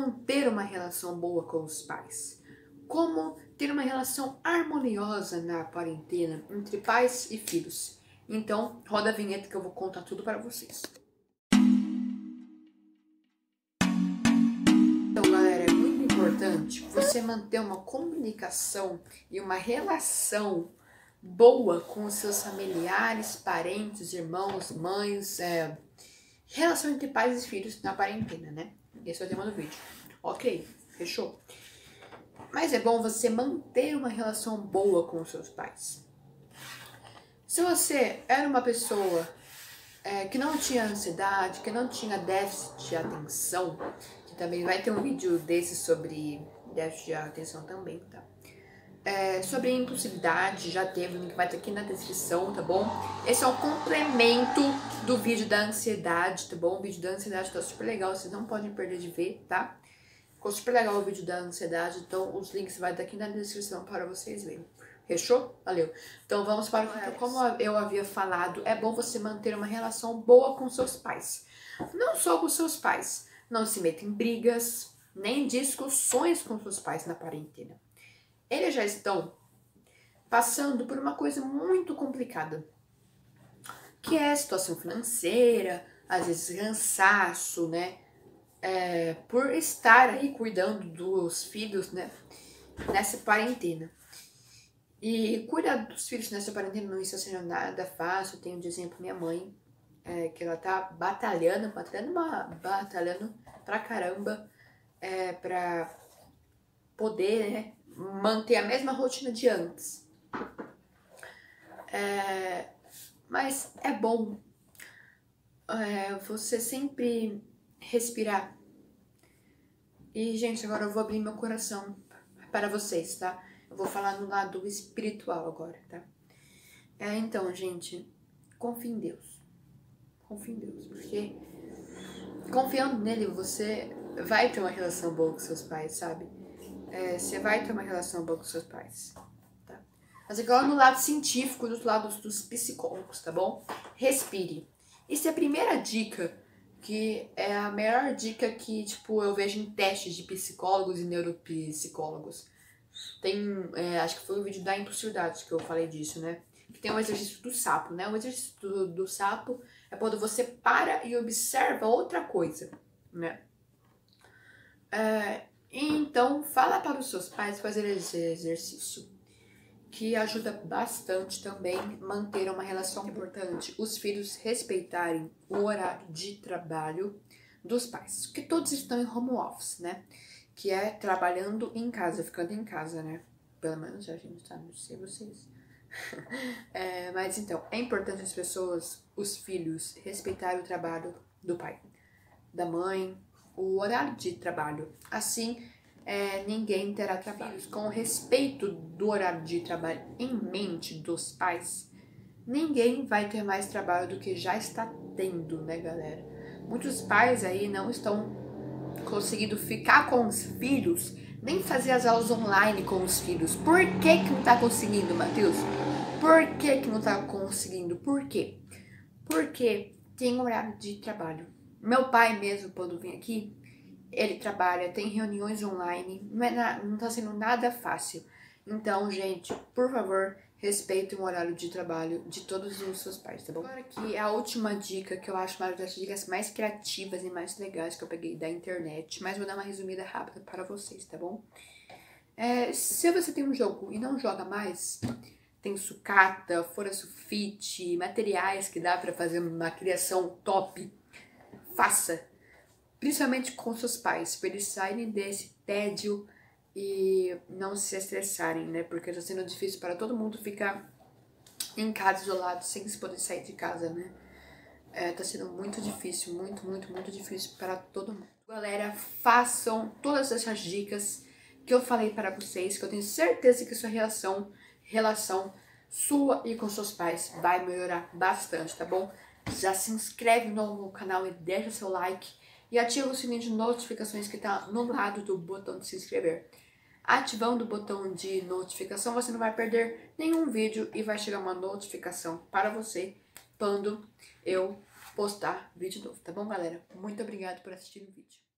manter uma relação boa com os pais, como ter uma relação harmoniosa na quarentena entre pais e filhos. Então, roda a vinheta que eu vou contar tudo para vocês. Então, galera, é muito importante você manter uma comunicação e uma relação boa com os seus familiares, parentes, irmãos, mães, é, relação entre pais e filhos na quarentena, né? Esse é o tema do vídeo. Ok, fechou? Mas é bom você manter uma relação boa com os seus pais. Se você era uma pessoa é, que não tinha ansiedade, que não tinha déficit de atenção, que também vai ter um vídeo desse sobre déficit de atenção também, tá? É, sobre impulsividade, já teve, o link vai estar aqui na descrição, tá bom? Esse é um complemento do vídeo da ansiedade, tá bom? O vídeo da ansiedade tá super legal, vocês não podem perder de ver, tá? Ficou super legal o vídeo da ansiedade, então os links vai estar aqui na descrição para vocês verem. Fechou? Valeu. Então vamos para o que, como eu havia falado, é bom você manter uma relação boa com seus pais. Não só com seus pais. Não se meta em brigas, nem discussões com seus pais na quarentena eles já estão passando por uma coisa muito complicada, que é a situação financeira, às vezes cansaço, né? É, por estar aí cuidando dos filhos, né? Nessa quarentena. E cuidar dos filhos nessa quarentena não está sendo nada fácil. Eu tenho de exemplo minha mãe, é, que ela tá batalhando, batalhando, batalhando pra caramba, é, pra poder, né? manter a mesma rotina de antes. É, mas é bom é, você sempre respirar. E, gente, agora eu vou abrir meu coração para vocês, tá? Eu vou falar no lado espiritual agora, tá? É, então, gente, confie em Deus. Confie em Deus, porque confiando nele, você vai ter uma relação boa com seus pais, sabe? É, você vai ter uma relação boa com seus pais. Tá? Mas agora no lado científico, do lado dos psicólogos, tá bom? Respire. Isso é a primeira dica, que é a melhor dica que, tipo, eu vejo em testes de psicólogos e neuropsicólogos. Tem, é, acho que foi um vídeo da impulsividade que eu falei disso, né? Que tem um exercício do sapo, né? O exercício do, do sapo é quando você para e observa outra coisa, né? É, então, fala para os seus pais fazer esse exercício, que ajuda bastante também manter uma relação importante. Os filhos respeitarem o horário de trabalho dos pais, que todos estão em home office, né? Que é trabalhando em casa, ficando em casa, né? Pelo menos a gente tá, não sei vocês. é, mas então, é importante as pessoas, os filhos, respeitarem o trabalho do pai, da mãe, o horário de trabalho. Assim, é, ninguém terá trabalho. Com respeito do horário de trabalho em mente dos pais, ninguém vai ter mais trabalho do que já está tendo, né, galera? Muitos pais aí não estão conseguindo ficar com os filhos, nem fazer as aulas online com os filhos. Por que que não tá conseguindo, Matheus? Por que que não tá conseguindo? Por quê? Porque tem horário de trabalho. Meu pai mesmo, quando vem aqui, ele trabalha, tem reuniões online, não, é na, não tá sendo nada fácil. Então, gente, por favor, respeitem o horário de trabalho de todos os seus pais, tá bom? Agora aqui a última dica, que eu acho uma das dicas mais criativas e mais legais que eu peguei da internet, mas vou dar uma resumida rápida para vocês, tá bom? É, se você tem um jogo e não joga mais, tem sucata, fora sulfite, materiais que dá para fazer uma criação top, faça. Principalmente com seus pais, para eles saírem desse tédio e não se estressarem, né? Porque tá sendo difícil para todo mundo ficar em casa isolado sem se poder sair de casa, né? É, tá sendo muito difícil, muito, muito, muito difícil para todo mundo. Galera, façam todas essas dicas que eu falei para vocês, que eu tenho certeza que sua relação, relação sua e com seus pais vai melhorar bastante, tá bom? Já se inscreve no canal e deixa seu like e ativa o sininho de notificações que está no lado do botão de se inscrever. Ativando o botão de notificação, você não vai perder nenhum vídeo e vai chegar uma notificação para você quando eu postar vídeo novo, tá bom, galera? Muito obrigada por assistir o vídeo.